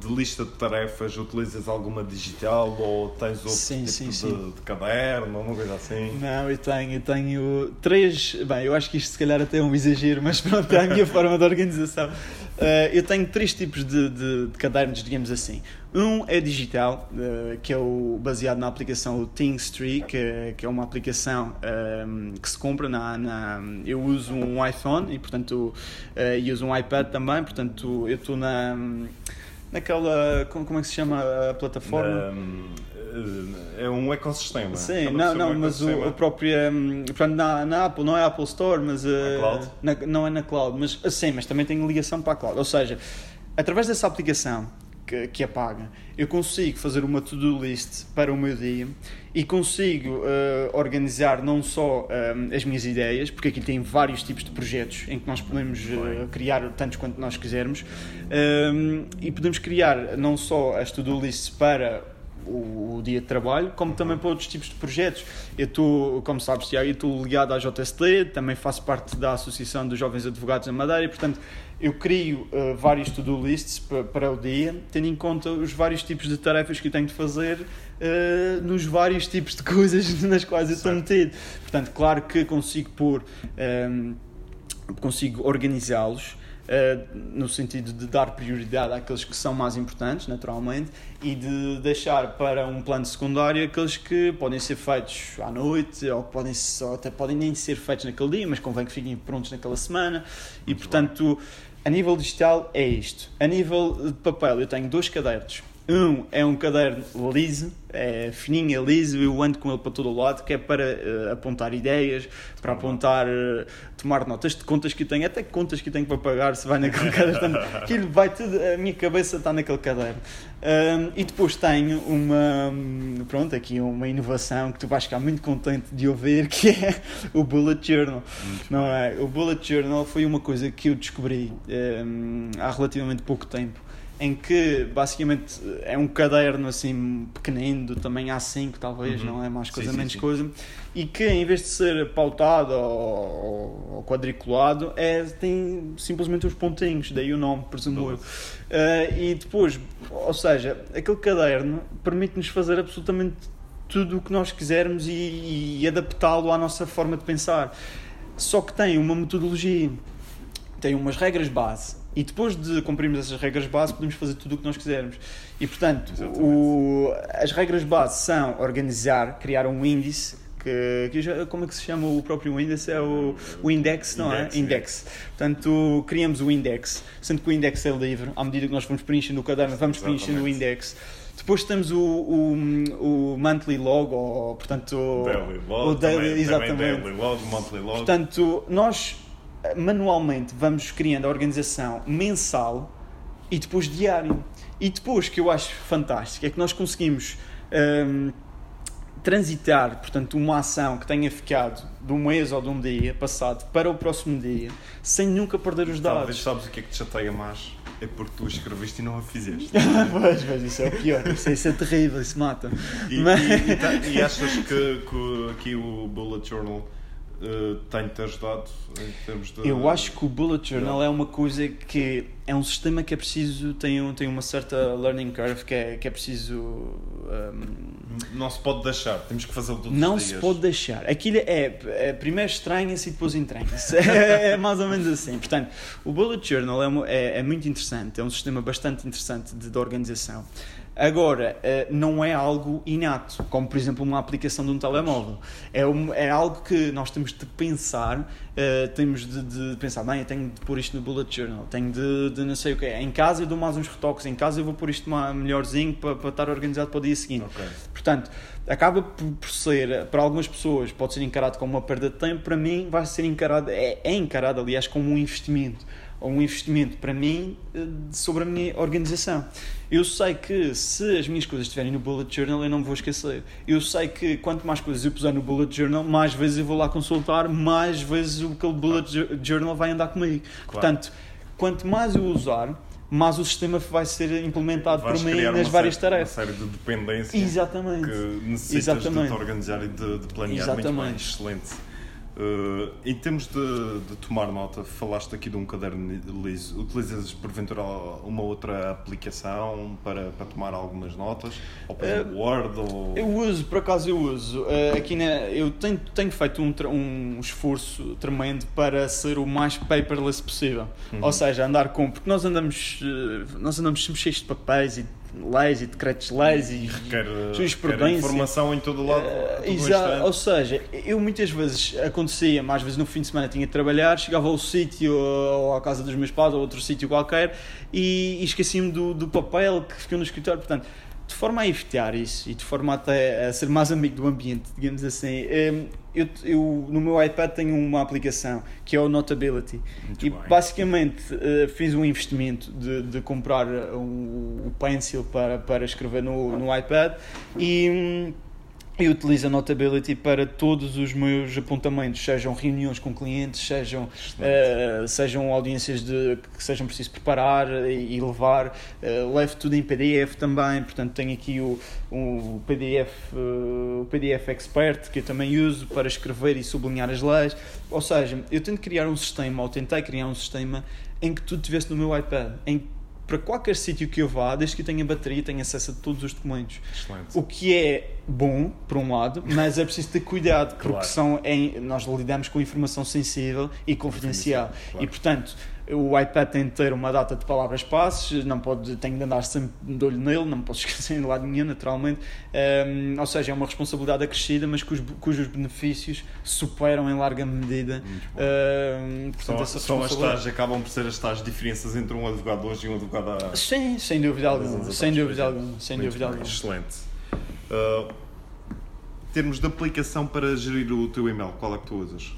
de lista de tarefas, utilizas alguma digital ou tens outro Sim, tipo sim, de, sim. de caderno ou uma coisa assim? Não, eu tenho, eu tenho três. Bem, eu acho que isto se calhar até é um exagero, mas pronto, é a minha forma de organização. Eh, eu tenho três tipos de, de- de cadernos, digamos assim. Um é digital, eh, que é o baseado na aplicação Thingstree, que, é- que é uma aplicação ehm, que se compra na, na- Eu uso um iPhone e, portanto, eh, e uso um iPad também, portanto, eu estou na. Naquela. Como, é que se chama a plataforma? Eh, é um ecossistema. Sim, não, não, um mas o, o próprio. hum, portanto, na, na Apple, não é Apple Store, mas. cloud? na- não é na cloud, mas ah, sim, mas também tem ligação para a cloud. Ou seja, através dessa aplicação que, que apaga, eu consigo fazer uma to-do list para o meu dia e consigo eh, organizar não só hum, as minhas ideias, porque aqui tem vários tipos de projetos em que nós podemos eh, Bem. criar tantos quanto nós quisermos e podemos criar não só as to-do lists para o, o dia de trabalho, como também para outros tipos de projetos. Eu estou, como sabes, Tiago, estou ligado à JST, também faço parte da Associação dos Jovens Advogados da Madeira e, portanto, eu crio uh, vários to-do lists para, para o dia, tendo em conta os vários tipos de tarefas que eu tenho de fazer uh, nos vários tipos de coisas nas quais eu estou metido. Portanto, claro que consigo pôr, um, consigo organizá-los no sentido de dar prioridade àqueles que são mais importantes, naturalmente, e de deixar para um plano secundário aqueles que podem ser feitos à noite, ou podem ou até podem nem ser feitos naquele dia, mas convém que fiquem prontos naquela semana. E, portanto, a nível digital é isto. A nível de papel, eu tenho dois cadernos um é um caderno liso, é fininho, é liso, eu ando com ele para todo o lado, que é para uh, apontar ideias, para apontar, uh, tomar notas de contas que tenho, até contas que tenho para pagar, se vai naquele caderno. Aquilo vai tudo, a minha cabeça está naquele caderno. Um, e depois tenho uma, pronto, aqui uma inovação que tu vais ficar muito contente de ouvir, que é o Bullet Journal. Muito não é? O Bullet Journal foi uma coisa que eu descobri um, há relativamente pouco tempo em que basicamente é um caderno assim pequenino, do tamanho A5 talvez, uhum. não é mais coisa, sim, menos sim, coisa, e que em vez de ser pautado ou, ou, quadriculado, é, tem simplesmente os pontinhos, daí o nome, presumo eu. Uh, e depois, ou seja, aquele caderno permite-nos fazer absolutamente tudo o que nós quisermos e, e adaptá-lo à nossa forma de pensar. Só que tem uma metodologia, tem umas regras base e depois de cumprirmos essas regras base, podemos fazer tudo o que nós quisermos. E portanto, o, as regras base são organizar, criar um índice. Que, que já, como é que se chama o próprio índice? É o, o index, não é? index, é? Index. Portanto, criamos o index, sendo que o index é livre, à medida que nós vamos preenchendo o caderno, vamos preenchendo o index. Depois temos o, o, o monthly log, ou portanto. Daily log. O daily, também, exatamente. Também daily log, monthly log. Portanto, nós manualmente vamos criando a organização mensal e depois diário. E depois, que eu acho fantástico, é que nós conseguimos um, transitar, portanto, uma ação que tenha ficado de um mês ou de um dia passado para o próximo dia, sem nunca perder os dados. Talvez sabes o que é que te chateia mais? É porque tu escreveste e não a fizeste. pois, mas isso é o pior. Isso, isso é terrível, isso mata. E, mas... e, e, e achas que, que aqui o Bullet Journal uh, tem-te ajudado em termos de. Eu acho que o Bullet Journal é uma coisa que é um sistema que é preciso, tem, um, tem uma certa learning curve que é, que é preciso. Um, não se pode deixar, temos que fazer tudo Não se pode deixar. Aquilo é, é primeiro estranha-se e depois entranha-se. é, é, mais ou menos assim. Portanto, o Bullet Journal é, é, é muito interessante, é um sistema bastante interessante de, de organização. Agora, eh, não é algo inato, como por exemplo uma aplicação de um telemóvel. É, um, é algo que nós temos de pensar, uh, temos de, de, pensar, bem, eu tenho de pôr isto no bullet journal, tenho de, de não sei o que. Em casa eu dou mais uns retoques, em casa eu vou pôr isto melhorzinho para, para estar organizado para o dia seguinte. Okay. Portanto, acaba por, por, ser, para algumas pessoas, pode ser encarado como uma perda de tempo, para mim vai ser encarado, é, é encarado aliás como um investimento ou um investimento para mim eh, sobre a minha organização. Eu sei que se as minhas coisas estiverem no Bullet Journal, eu não vou esquecer. Eu sei que quanto mais coisas eu puser no Bullet Journal, mais vezes eu vou lá consultar, mais vezes aquele Bullet Journal vai andar comigo. Claro. Portanto, quanto mais eu usar, mais o sistema vai ser implementado Vais por mim nas várias série, tarefas. Uma série de dependências Exatamente. que necessitas Exatamente. de te organizar e de, de planear Exatamente. muito bem. Excelente. Uh, em termos de, de, tomar nota, falaste aqui de um caderno liso. Utilizas porventura uma outra aplicação para, para tomar algumas notas? Ou por exemplo, uh, Word? Ou... Eu uso, por acaso eu uso. Uh, aqui na, eu tenho, tenho feito um, um esforço tremendo para ser o mais paperless possível. Uhum. Ou seja, andar com. Porque nós andamos, nós andamos sempre cheios de papéis e leis e decretos leis e requer, requer informação em todo lado. Uh, exato, ou seja, eu muitas vezes acontecia, mais vezes no fim de semana tinha de trabalhar, chegava ao sítio ou à casa dos meus pais ou outro sítio qualquer e, e esquecia-me do, do papel que ficou no escritório. Portanto, de forma a evitar isso e de forma até a ser mais amigo do ambiente, digamos assim, hum, eu, eu no meu iPad tenho uma aplicação que é o Notability Muito e bem. basicamente eh, fiz um investimento de, de comprar um, o Pencil para, para escrever no, no iPad e hum, eu utilizo a Notability para todos os meus apontamentos, sejam reuniões com clientes, sejam, uh, sejam audiências de, que sejam preciso preparar e, e levar. Uh, levo tudo em PDF também, portanto tenho aqui o, o PDF, uh, o PDF Expert que eu também uso para escrever e sublinhar as leis. Ou seja, eu tento criar um sistema, ou tentei criar um sistema em que tudo estivesse no meu iPad, em para qualquer sítio que eu vá, desde que eu tenha bateria, tenho acesso a todos os documentos. Excelente. O que é bom, por um lado, mas é preciso ter cuidado, porque Claro. são em, nós lidamos com informação sensível e confidencial. Claro. E, portanto, o iPad tem de ter uma data de palavras-passes, não pode, tem de andar sempre de olho nele, não posso esquecer de lado nenhum, naturalmente. Hum, ou seja, é uma responsabilidade acrescida, mas cujo- cujos benefícios superam em larga medida. Muito bom. hum, portanto, São, essa são as tais, acabam por ser as tais diferenças entre um advogado hoje e um advogado há. Sim, sem dúvida alguma, sem dúvida alguma, sem Muito dúvida alguma. Excelente. Uh, em termos de aplicação para gerir o teu e-mail, qual é que tu usas?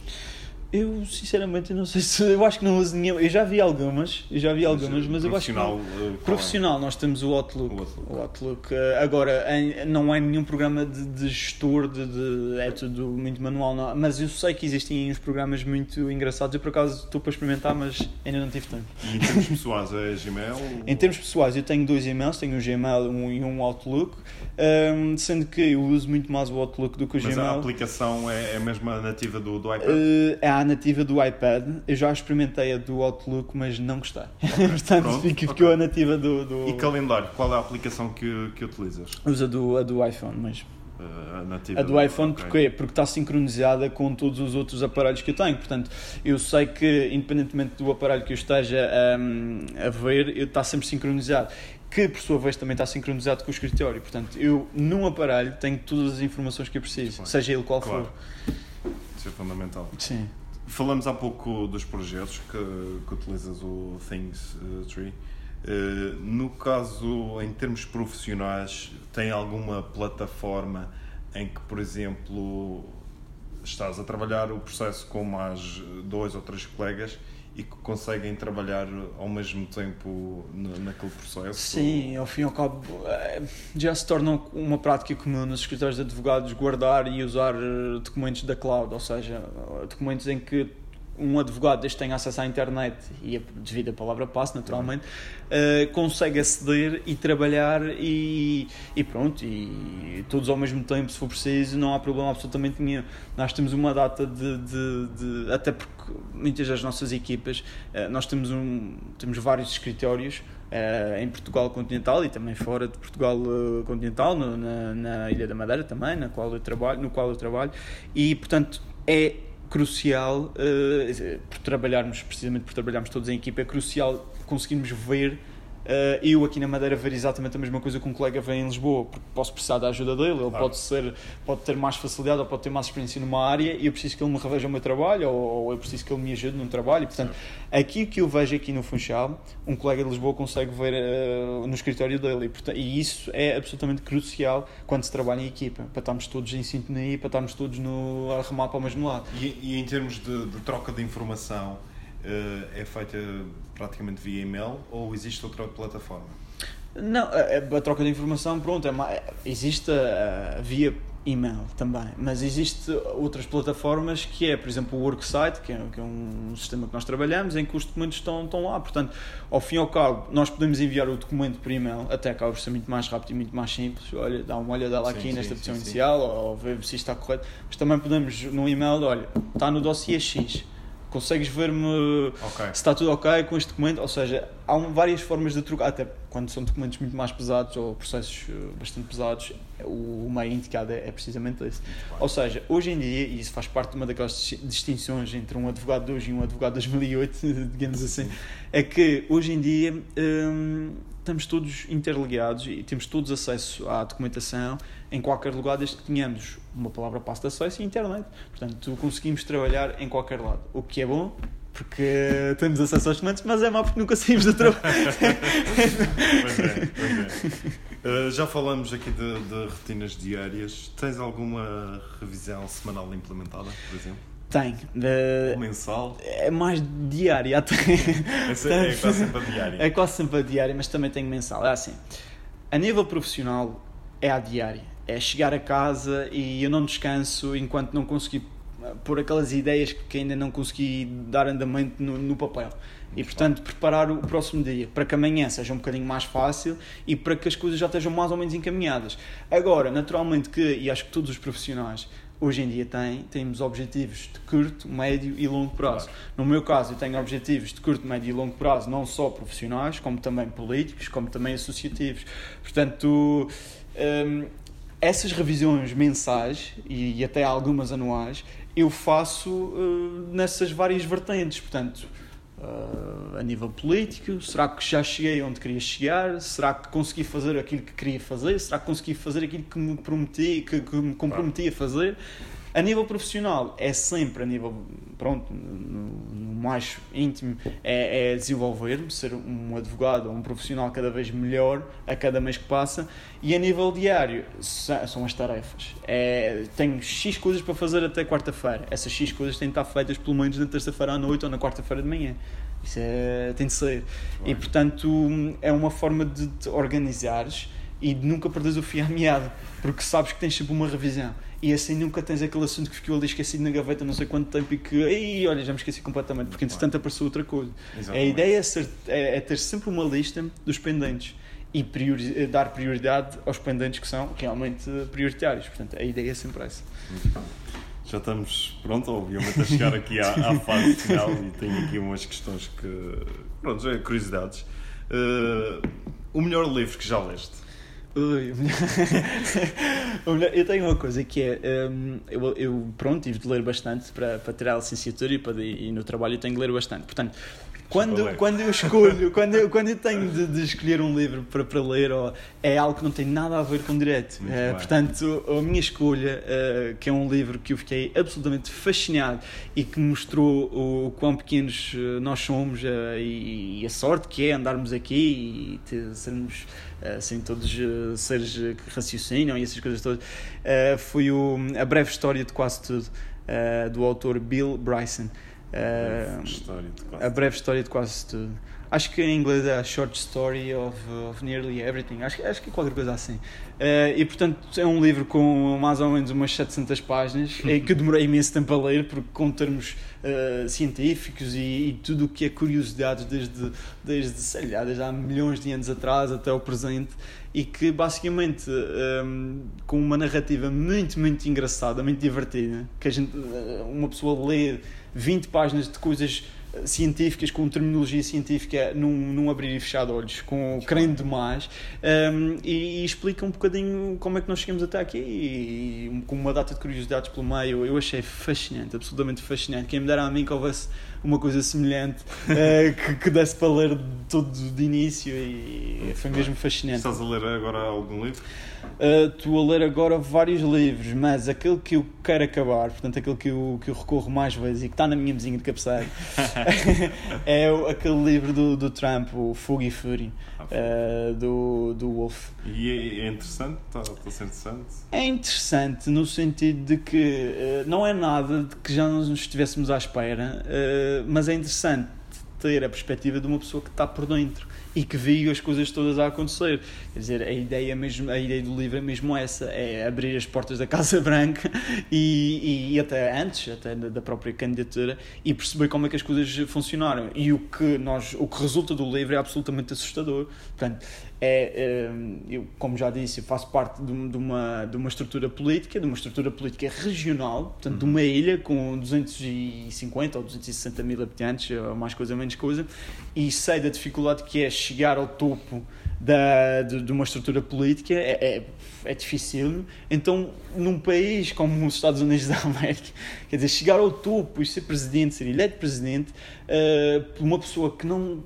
Eu sinceramente não sei se eu acho que não uso nenhuma. Eu já vi algumas, eu já vi algumas, mas eu acho que Profissional, não. uh, é? Profissional, nós temos o Outlook. O Outlook. O Outlook. eh, Agora, em- não é nenhum programa de, de gestor, de, de- é tudo muito manual, não. mas eu sei que existem uns programas muito engraçados. Eu por acaso estou para experimentar, mas ainda não tive tempo. E em termos pessoais, é Gmail? Em termos pessoais, eu tenho dois e-mails, tenho um Gmail um- e um Outlook, ehm, sendo que eu uso muito mais o Outlook do que o Mas a Gmail. aplicação é, é a mesma nativa do, do iPad? Eh, é a nativa do iPad. Eu já experimentei a do Outlook, mas não gostei. Portanto, Pronto, fico- ficou ok. a nativa do. do... E calendário, qual é a aplicação que, que utilizas? Usa do, a do iPhone mesmo. Uh, a nativa A do iPhone ok. porquê? Porque está sincronizada com todos os outros aparelhos que eu tenho. Portanto, eu sei que, independentemente do aparelho que eu esteja hum, a ver, está sempre sincronizado. Que, por sua vez, também está sincronizado com o escritório. Portanto, eu, num aparelho, tenho todas as informações que eu preciso, bem. seja ele qual Claro. for. Isso é fundamental. Sim. Falamos há pouco dos projetos que, que utilizas o Things uh, Tree. Uh, no caso, em termos profissionais, tem alguma plataforma em que, por exemplo, estás a trabalhar o processo com mais dois ou três colegas e que conseguem trabalhar ao mesmo tempo na- naquele processo? Sim, ao fim e ao cabo eh, já se torna uma prática comum nos escritórios de advogados guardar e usar eh, documentos da cloud, ou seja, documentos em que um advogado, desde que tenha acesso à internet e a devida palavra passe, naturalmente, eh, consegue aceder e trabalhar e, e pronto, e todos ao mesmo tempo, se for preciso, não há problema absolutamente nenhum. Nós temos uma data de, de- de- até porque muitas das nossas equipas, eh, nós temos, um, temos vários escritórios eh, em Portugal continental e também fora de Portugal eh, continental, no- na, na Ilha da Madeira também, na qual eu trabalho, no qual eu trabalho, e portanto é crucial, eh, por trabalharmos, precisamente por trabalharmos todos em equipa, é crucial conseguirmos ver. Eh, eu aqui na Madeira ver exatamente a mesma coisa que um colega vê em Lisboa, porque posso precisar da ajuda dele, ele Claro. pode ser, pode ter mais facilidade ou pode ter mais experiência numa área e eu preciso que ele me reveja o meu trabalho ou, ou eu preciso que ele me ajude num trabalho. E, portanto, aqui que eu vejo aqui no Funchal, um colega de Lisboa consegue ver eh, no escritório dele e, portanto, e isso é absolutamente crucial quando se trabalha em equipa, para estarmos todos em sintonia, para estarmos todos no, a remar para o mesmo lado. E, e em termos de, de troca de informação, é feita praticamente via e-mail ou existe outra plataforma? Não, a, a troca de informação, pronto, é ma- existe a via e-mail também, mas existe outras plataformas que é, por exemplo, o Worksite, que é, que é um sistema que nós trabalhamos, em que os documentos estão, estão lá. Portanto, ao fim e ao cabo, nós podemos enviar o documento por e-mail, até acaba por ser muito mais rápido e muito mais simples. Olha, dá uma olhada lá Sim, aqui sim, nesta opção sim. inicial, ou ver se isto está correto. Mas também podemos, no e-mail, olha, está no dossiê X. Consegues ver-me Ok. se está tudo ok com este documento, ou seja, há um- várias formas de trocar, até quando são documentos muito mais pesados ou processos eh, bastante pesados, o, o meio indicado é, é precisamente esse. Ou seja, hoje em dia, e isso faz parte de uma daquelas dis- distinções entre um advogado de hoje e um advogado de 2008, digamos assim, é que hoje em dia hum, estamos todos interligados e temos todos acesso à documentação em qualquer lugar, desde que tenhamos uma palavra passe de acesso e internet. Portanto, conseguimos trabalhar em qualquer lado, o que é bom. Porque temos acesso aos documentos, mas é mau porque nunca saímos do trabalho. Pois é, pois é. Uh, já falamos aqui de, de rotinas diárias. Tens alguma revisão semanal implementada, por exemplo? Tenho. De- Ou mensal? É mais diária até. Essa é quase sempre a diária. É quase sempre a diária, mas também tenho mensal. É assim, a nível profissional é a diária. É chegar a casa e eu não descanso enquanto não conseguir pôr aquelas ideias que ainda não consegui dar andamento no, no papel. E portanto, preparar o próximo dia para que amanhã seja um bocadinho mais fácil e para que as coisas já estejam mais ou menos encaminhadas. Agora, naturalmente que, e acho que todos os profissionais hoje em dia têm, temos objetivos de curto, médio e longo prazo. Claro. No meu caso, eu tenho objetivos de curto, médio e longo prazo, não só profissionais, como também políticos, como também associativos. Portanto, hum, essas revisões mensais e, até algumas anuais eu faço uh, nessas várias vertentes. Portanto, uh, a nível político, será que já cheguei onde queria chegar? Será que consegui fazer aquilo que queria fazer? Será que consegui fazer aquilo que me prometi, que, que me comprometi a fazer? A nível profissional, é sempre a nível, pronto, no, no mais íntimo, é, é desenvolver-me, ser um advogado ou um profissional cada vez melhor a cada mês que passa. E a nível diário, são as tarefas. É, tenho X coisas para fazer até quarta-feira. Essas X coisas têm de estar feitas pelo menos na terça-feira à noite ou na quarta-feira de manhã. Isso é, tem de ser. E portanto, é uma forma de te organizares e de nunca perderes o fio à meada, porque sabes que tens sempre uma revisão e assim nunca tens aquele assunto que ficou ali esquecido na gaveta não sei quanto tempo e que, ei, olha, já me esqueci completamente, porque entretanto apareceu outra coisa. Exatamente. A ideia é, ser, é, é, ter sempre uma lista dos pendentes e priori, eh, dar prioridade aos pendentes que são realmente prioritários. Portanto, a ideia é sempre essa. Já estamos, pronto, obviamente, a chegar aqui à, à fase final e tenho aqui umas questões que, pronto, já é curiosidades. Uh, o melhor livro que já leste? Ui, eu tenho uma coisa que é. Um, eu, eu, pronto, tive de ler bastante para, para tirar a licenciatura e, para, e no trabalho eu tenho de ler bastante. Portanto, quando, quando eu escolho, quando eu, quando eu tenho de, de, escolher um livro para, para ler, ou, é algo que não tem nada a ver com direito. Uh, portanto, a minha escolha, uh, que é um livro que eu fiquei absolutamente fascinado e que mostrou o quão pequenos eh, nós somos uh, e, e, a sorte que é andarmos aqui e ter, sermos assim, todos uh, seres que raciocinam e essas coisas todas, uh, foi o, a breve história de quase tudo, uh, do autor Bill Bryson. a breve história de quase tudo. Acho que em inglês é a Short Story of, of Nearly Everything. Acho, acho que é qualquer coisa assim. Uh, e portanto é um livro com mais ou menos umas 700 páginas que demorei imenso tempo a ler, porque com termos uh, científicos e, e, tudo o que é curiosidades desde, desde, sei lá, desde há milhões de anos atrás até o presente e que basicamente um, ehm, com uma narrativa muito, muito engraçada, muito divertida, que a gente, eh, uma pessoa lê 20 páginas de coisas científicas, com terminologia científica num, num abrir e fechar de olhos, com crendo demais, um, e, e, explica um bocadinho como é que nós chegamos até aqui e, e com uma data de curiosidades pelo meio. Eu achei fascinante, absolutamente fascinante. Quem me dera a mim que houvesse uma coisa semelhante uh, que, que desse para ler tudo de início e foi mesmo fascinante. Estás a ler agora algum livro? Uh, estou a ler agora vários livros, mas aquele que eu quero acabar, portanto, aquele que eu, que eu recorro mais vezes e que está na minha mesinha de cabeceira, é aquele livro do, do Trump, o Fogo e Fury, uh, do, do Wolf. E é, é interessante? Está, está a ser interessante? É interessante no sentido de que uh, não é nada de que já nos estivéssemos à espera, mas é interessante ter a perspectiva de uma pessoa que está por dentro e que viu as coisas todas a acontecer. Quer dizer, a ideia, mesmo, a ideia do livro é mesmo essa: é abrir as portas da Casa Branca e, e até antes, até da própria candidatura, e perceber como é que as coisas funcionaram. E o que, nós, o que resulta do livro é absolutamente assustador. Portanto, é, é, eu, como já disse, eu faço parte de, uma, de uma estrutura política, de uma estrutura política regional, portanto, de uma ilha com 250 ou 260 mil habitantes, ou mais coisa, menos coisa, e sei da dificuldade que é chegar ao topo da, de, de uma estrutura política, é, é, é difícil. Então, num país como os Estados Unidos da América, quer dizer, chegar ao topo e ser presidente, ser eleito presidente, uh, uma pessoa que não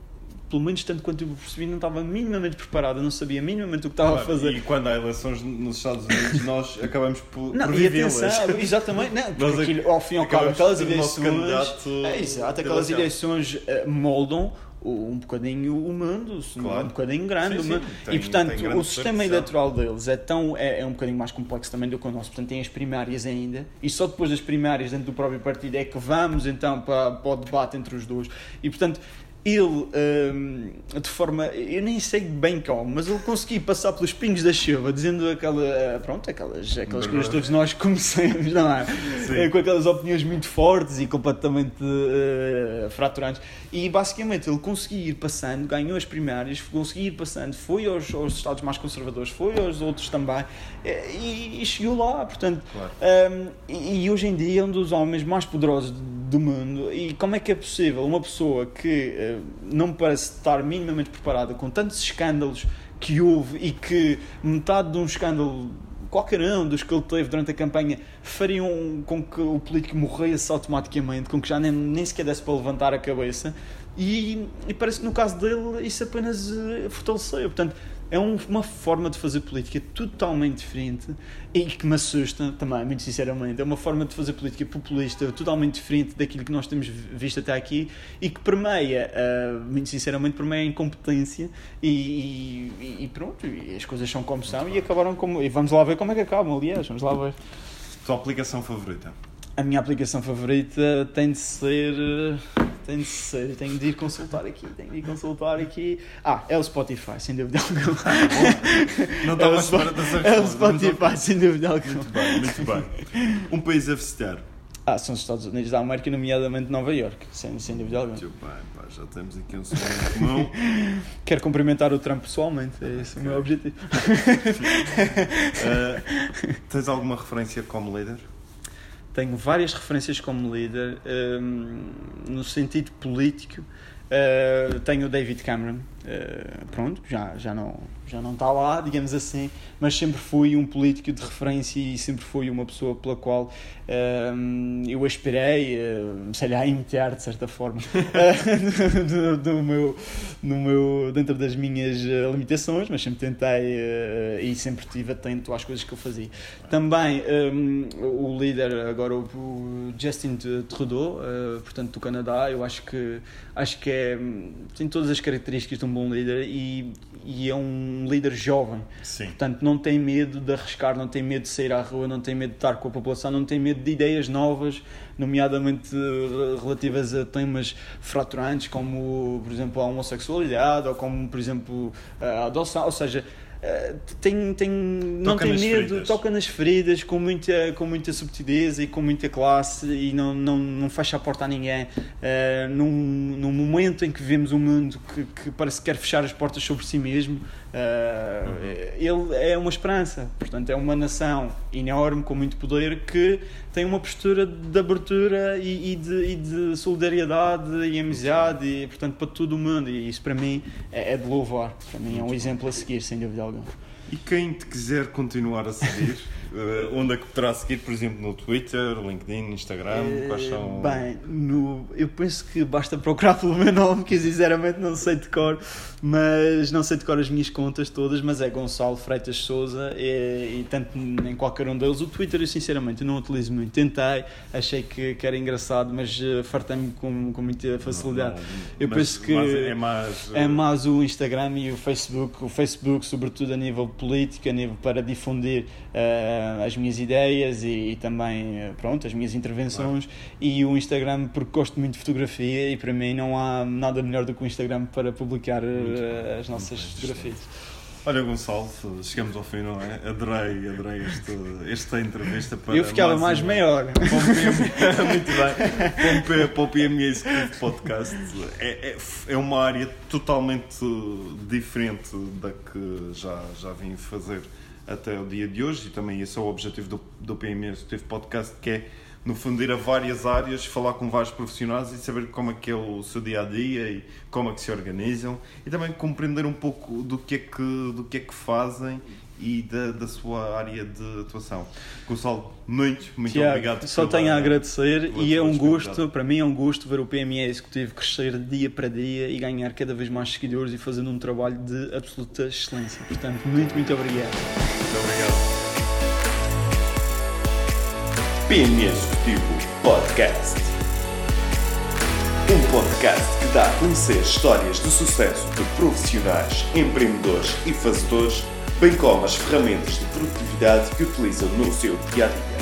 pelo menos tanto quanto eu percebi, não estava minimamente preparada, não sabia minimamente o que estava claro, a fazer. E quando há eleições nos Estados Unidos, nós acabamos por, não, por vivê-las. Exatamente, não, porque aquilo, ao fim e ao cabo, aquelas eleições. É, exato, aquelas eleições uh, moldam um bocadinho o mundo, claro. um bocadinho grande. Sim, sim. Tem, e portanto, o sistema eleitoral deles é, tão, é, é, um bocadinho mais complexo também do que o nosso. Portanto, tem as primárias ainda, e só depois das primárias dentro do próprio partido é que vamos então para, para o debate entre os dois. E portanto, ele, hum, de forma, eu nem sei bem como, mas ele conseguiu passar pelos pingos da chuva, dizendo aquela, pronto, aquelas, aquelas coisas que todos nós conhecemos, não é? Sim. Com aquelas opiniões muito fortes e completamente uh, fraturantes. E basicamente ele conseguiu ir passando, ganhou as primárias, conseguiu ir passando, foi aos, aos Estados mais conservadores, foi aos outros também, eh, e, e chegou lá, portanto, Claro. um, e, e hoje em dia é um dos homens mais poderosos do mundo. E como é que é possível uma pessoa que eh, não parece estar minimamente preparada com tantos escândalos que houve e que metade de um escândalo, qualquer um dos que ele teve durante a campanha, fariam com que o político morresse automaticamente, com que já nem, nem sequer desse para levantar a cabeça. E, e parece que no caso dele isso apenas eh, fortaleceu. Portanto, é um- uma forma de fazer política totalmente diferente e que me assusta também, muito sinceramente. É uma forma de fazer política populista totalmente diferente daquilo que nós temos vi- visto até aqui e que permeia, ah, muito sinceramente, permeia a incompetência e, e- e pronto, e as coisas são como são e acabaram como. E vamos lá ver como é que acabam, aliás, vamos lá ver. Tua aplicação favorita? A minha aplicação favorita tem de ser. Tem de ser, tenho de ir consultar aqui, tenho de ir consultar aqui. Ah, é o Spotify, sem dúvida alguma. Não É estava à Spo- espera dessa É o resposta. Spotify, sem dúvida alguma. Muito bem, muito bem. Um país a visitar. Ah, são os Estados Unidos da América, nomeadamente Nova York, sem, sem dúvida alguma. Muito bem, pá, já temos aqui um segundo comum. Quero cumprimentar o Trump pessoalmente, é esse o meu objetivo. Uh, tens alguma referência como líder? Tenho várias referências como líder, hum, no sentido político. Uh, tenho o David Cameron, uh, pronto, já, já, não, já não está lá, digamos assim, mas sempre fui um político de referência e sempre fui uma pessoa pela qual hum, eu aspirei, uh, sei lá, a imitar de certa forma, uh, do, do meu, no meu, dentro das minhas uh, limitações, mas sempre tentei uh, e sempre estive atento às coisas que eu fazia. Também um, o líder, agora o, Justin Trudeau, uh, portanto do Canadá, eu acho que, acho que é, tem todas as características de um bom líder e, e é um líder jovem. Sim. Portanto, não tem medo de arriscar, não tem medo de sair à rua, não tem medo de estar com a população, não tem medo de ideias novas, nomeadamente eh, relativas a temas fraturantes, como, por exemplo, a homossexualidade, ou como, por exemplo, a adoção, ou seja, eh, tem, tem, não Toca tem medo, feridas. toca nas feridas com muita, com muita subtileza e com muita classe e não, não, não fecha a porta a ninguém. Eh, num, num momento em que vemos um mundo que, que parece que quer fechar as portas sobre si mesmo, eh, ele é uma esperança. Portanto, é uma nação enorme, com muito poder, que tem uma postura de abertura e, e de, e de solidariedade e amizade, e, portanto, para todo o mundo. E isso, para mim, é, é de louvar. Para mim, é um exemplo a seguir, sem dúvida alguma. E quem te quiser continuar a seguir, eh, onde é que poderá seguir, por exemplo, no Twitter, LinkedIn, Instagram? Quais são. Bem, no, eu penso que basta procurar pelo meu nome, que eu sinceramente não sei de cor, mas não sei de cor as minhas contas todas, mas é Gonçalo Freitas Souza e, e tanto em qualquer um deles. O Twitter eu sinceramente não utilizo muito. Tentei, achei que, que era engraçado, mas uh, fartei-me com, com muita facilidade. Não, não, eu mas- penso que é mais. é mais o Instagram e o Facebook, o Facebook sobretudo a nível político, a nível para difundir eh, as minhas ideias e, e também eh, pronto, as minhas intervenções e o Instagram porque gosto muito de fotografia e para mim não há nada melhor do que o Instagram para publicar eh, as nossas fotografias. Olha, Gonçalo, chegamos ao fim, não é? Adorei, adorei este, esta entrevista para. Eu ficava mais meia hora. PM Muito bem. Para Para o PME Executive Podcast. É, é, é uma área totalmente diferente da que já, já vim fazer até o dia de hoje e também esse é o objetivo do, do PME Executive Podcast, que é no fundo ir a várias áreas, falar com vários profissionais e saber como é que é o seu dia a dia e como é que se organizam e também compreender um pouco do que é que, do que, é que fazem e da, da sua área de atuação. Gonçalo, muito, muito Tiago, obrigado. só pela- tenho a agradecer pela e é um gosto, para mim é um gosto ver o PME Executivo crescer dia para dia e ganhar cada vez mais seguidores e fazendo um trabalho de absoluta excelência. Portanto, muito, muito obrigado. Muito obrigado. PME Executivo Podcast. Um podcast que dá a conhecer histórias de sucesso de profissionais, empreendedores e fazedores, bem como as ferramentas de produtividade que utilizam no seu dia a dia.